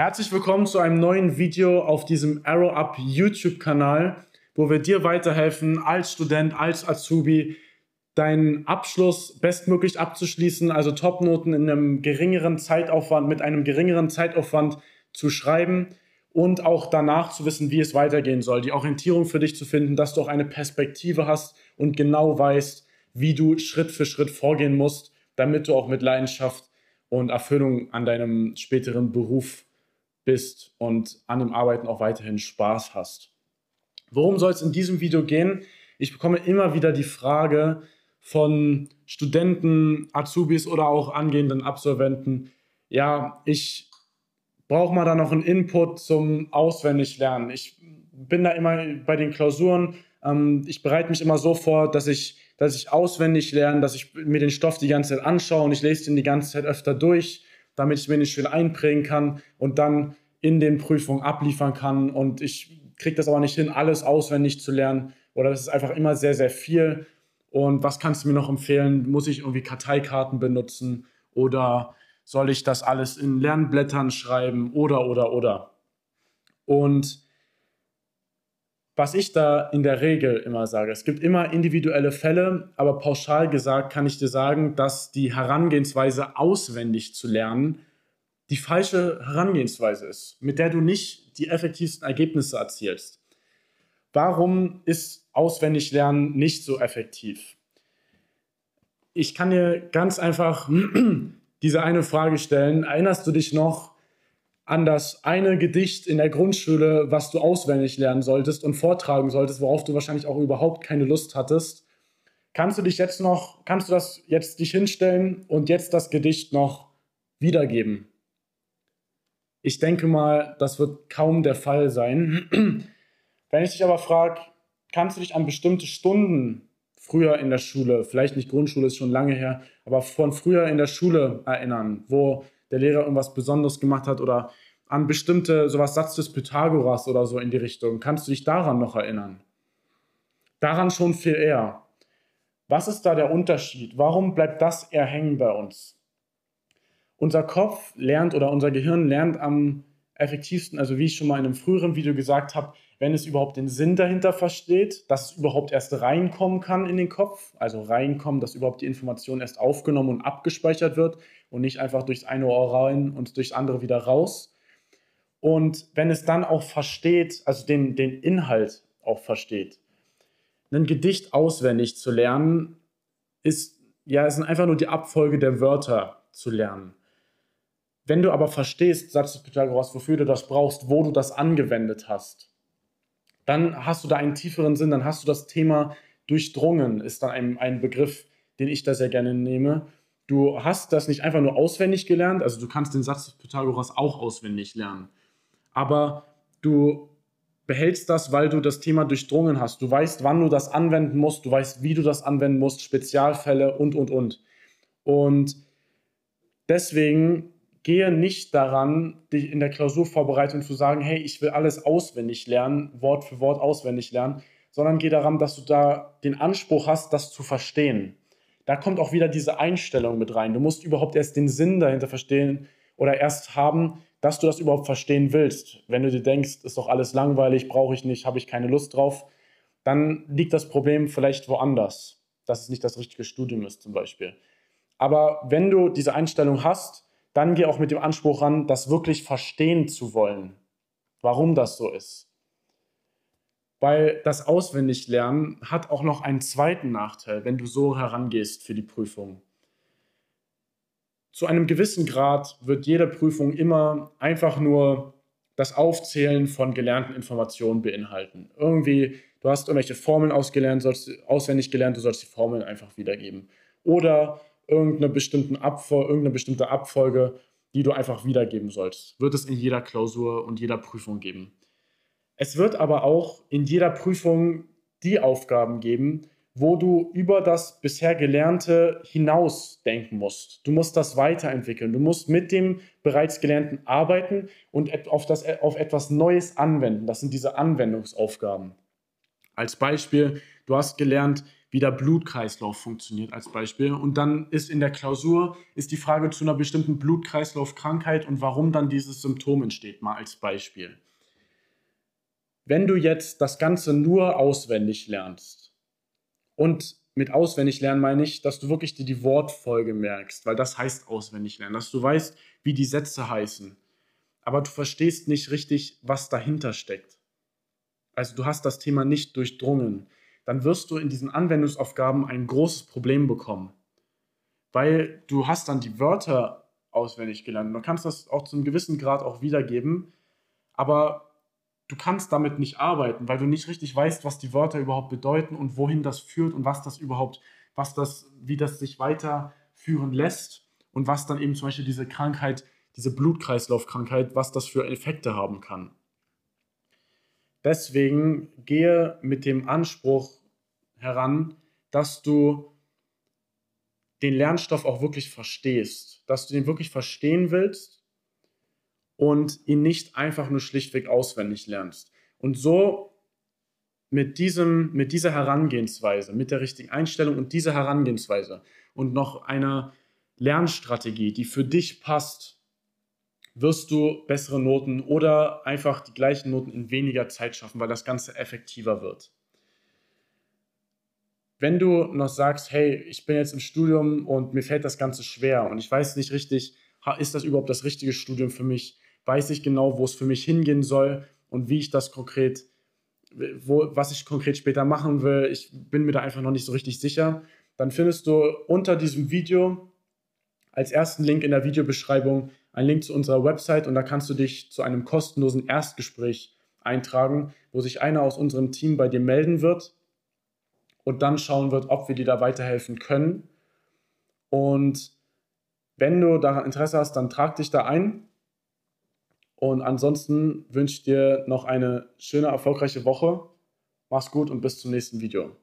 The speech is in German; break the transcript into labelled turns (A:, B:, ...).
A: Herzlich willkommen zu einem neuen Video auf diesem Arrow Up YouTube-Kanal, wo wir dir weiterhelfen, als Student, als Azubi, deinen Abschluss bestmöglich abzuschließen, also Topnoten in einem geringeren Zeitaufwand, mit einem geringeren Zeitaufwand zu schreiben und auch danach zu wissen, wie es weitergehen soll, die Orientierung für dich zu finden, dass du auch eine Perspektive hast und genau weißt, wie du Schritt für Schritt vorgehen musst, damit du auch mit Leidenschaft und Erfüllung an deinem späteren Beruf bist und an dem Arbeiten auch weiterhin Spaß hast. Worum soll es in diesem Video gehen? Ich bekomme immer wieder die Frage von Studenten, Azubis oder auch angehenden Absolventen, ja, ich brauche mal da noch einen Input zum Auswendiglernen. Ich bin da immer bei den Klausuren, ähm, ich bereite mich immer so vor, dass ich, dass ich auswendig lerne, dass ich mir den Stoff die ganze Zeit anschaue und ich lese den die ganze Zeit öfter durch damit ich mir nicht schön einprägen kann und dann in den Prüfungen abliefern kann. Und ich kriege das aber nicht hin, alles auswendig zu lernen. Oder das ist einfach immer sehr, sehr viel. Und was kannst du mir noch empfehlen? Muss ich irgendwie Karteikarten benutzen? Oder soll ich das alles in Lernblättern schreiben? Oder, oder, oder. Und was ich da in der Regel immer sage, es gibt immer individuelle Fälle, aber pauschal gesagt kann ich dir sagen, dass die Herangehensweise auswendig zu lernen die falsche Herangehensweise ist, mit der du nicht die effektivsten Ergebnisse erzielst. Warum ist auswendig lernen nicht so effektiv? Ich kann dir ganz einfach diese eine Frage stellen. Erinnerst du dich noch, an das eine Gedicht in der Grundschule, was du auswendig lernen solltest und vortragen solltest, worauf du wahrscheinlich auch überhaupt keine Lust hattest. Kannst du dich jetzt noch, kannst du das jetzt dich hinstellen und jetzt das Gedicht noch wiedergeben? Ich denke mal, das wird kaum der Fall sein. Wenn ich dich aber frage, kannst du dich an bestimmte Stunden früher in der Schule, vielleicht nicht Grundschule, ist schon lange her, aber von früher in der Schule erinnern, wo der Lehrer irgendwas Besonderes gemacht hat oder an bestimmte, sowas Satz des Pythagoras oder so in die Richtung. Kannst du dich daran noch erinnern? Daran schon viel eher. Was ist da der Unterschied? Warum bleibt das eher hängen bei uns? Unser Kopf lernt oder unser Gehirn lernt am effektivsten, also wie ich schon mal in einem früheren Video gesagt habe, wenn es überhaupt den Sinn dahinter versteht, dass es überhaupt erst reinkommen kann in den Kopf, also reinkommen, dass überhaupt die Information erst aufgenommen und abgespeichert wird und nicht einfach durchs eine Ohr rein und durchs andere wieder raus. Und wenn es dann auch versteht, also den, den Inhalt auch versteht, ein Gedicht auswendig zu lernen, ist ja, es sind einfach nur die Abfolge der Wörter zu lernen. Wenn du aber verstehst, Satz des Pythagoras, wofür du das brauchst, wo du das angewendet hast, dann hast du da einen tieferen Sinn, dann hast du das Thema durchdrungen, ist dann ein, ein Begriff, den ich da sehr gerne nehme. Du hast das nicht einfach nur auswendig gelernt, also du kannst den Satz des Pythagoras auch auswendig lernen, aber du behältst das, weil du das Thema durchdrungen hast. Du weißt, wann du das anwenden musst, du weißt, wie du das anwenden musst, Spezialfälle und, und, und. Und deswegen gehe nicht daran, dich in der Klausurvorbereitung zu sagen, hey, ich will alles auswendig lernen, Wort für Wort auswendig lernen, sondern geh daran, dass du da den Anspruch hast, das zu verstehen da kommt auch wieder diese Einstellung mit rein. Du musst überhaupt erst den Sinn dahinter verstehen oder erst haben, dass du das überhaupt verstehen willst. Wenn du dir denkst, ist doch alles langweilig, brauche ich nicht, habe ich keine Lust drauf, dann liegt das Problem vielleicht woanders, dass es nicht das richtige Studium ist zum Beispiel. Aber wenn du diese Einstellung hast, dann geh auch mit dem Anspruch ran, das wirklich verstehen zu wollen, warum das so ist. Weil das Auswendiglernen hat auch noch einen zweiten Nachteil, wenn du so herangehst für die Prüfung. Zu einem gewissen Grad wird jede Prüfung immer einfach nur das Aufzählen von gelernten Informationen beinhalten. Irgendwie, du hast irgendwelche Formeln ausgelernt, sollst, auswendig gelernt, du sollst die Formeln einfach wiedergeben. Oder irgendeine, bestimmten Abfol irgendeine bestimmte Abfolge, die du einfach wiedergeben sollst. Wird es in jeder Klausur und jeder Prüfung geben. Es wird aber auch in jeder Prüfung die Aufgaben geben, wo du über das bisher Gelernte hinaus denken musst. Du musst das weiterentwickeln. Du musst mit dem bereits Gelernten arbeiten und auf, das, auf etwas Neues anwenden. Das sind diese Anwendungsaufgaben. Als Beispiel, du hast gelernt, wie der Blutkreislauf funktioniert als Beispiel. Und dann ist in der Klausur ist die Frage zu einer bestimmten Blutkreislaufkrankheit und warum dann dieses Symptom entsteht, mal als Beispiel. Wenn du jetzt das Ganze nur auswendig lernst und mit auswendig lernen meine ich, dass du wirklich dir die Wortfolge merkst, weil das heißt auswendig lernen, dass du weißt, wie die Sätze heißen, aber du verstehst nicht richtig, was dahinter steckt. Also du hast das Thema nicht durchdrungen dann wirst du in diesen Anwendungsaufgaben ein großes Problem bekommen. Weil du hast dann die Wörter auswendig gelernt. Du kannst das auch zu einem gewissen Grad auch wiedergeben, aber du kannst damit nicht arbeiten, weil du nicht richtig weißt, was die Wörter überhaupt bedeuten und wohin das führt und was das überhaupt, was das, wie das sich weiterführen lässt und was dann eben zum Beispiel diese Krankheit, diese Blutkreislaufkrankheit, was das für Effekte haben kann. Deswegen gehe mit dem Anspruch heran, dass du den Lernstoff auch wirklich verstehst, dass du den wirklich verstehen willst und ihn nicht einfach nur schlichtweg auswendig lernst. Und so mit, diesem, mit dieser Herangehensweise, mit der richtigen Einstellung und dieser Herangehensweise und noch einer Lernstrategie, die für dich passt, wirst du bessere Noten oder einfach die gleichen Noten in weniger Zeit schaffen, weil das Ganze effektiver wird. Wenn du noch sagst, hey, ich bin jetzt im Studium und mir fällt das Ganze schwer und ich weiß nicht richtig, ist das überhaupt das richtige Studium für mich? Weiß ich genau, wo es für mich hingehen soll und wie ich das konkret, wo, was ich konkret später machen will. Ich bin mir da einfach noch nicht so richtig sicher. Dann findest du unter diesem Video als ersten Link in der Videobeschreibung einen Link zu unserer Website und da kannst du dich zu einem kostenlosen Erstgespräch eintragen, wo sich einer aus unserem Team bei dir melden wird und dann schauen wird, ob wir dir da weiterhelfen können. Und wenn du daran Interesse hast, dann trag dich da ein. Und ansonsten wünsche ich dir noch eine schöne, erfolgreiche Woche. Mach's gut und bis zum nächsten Video.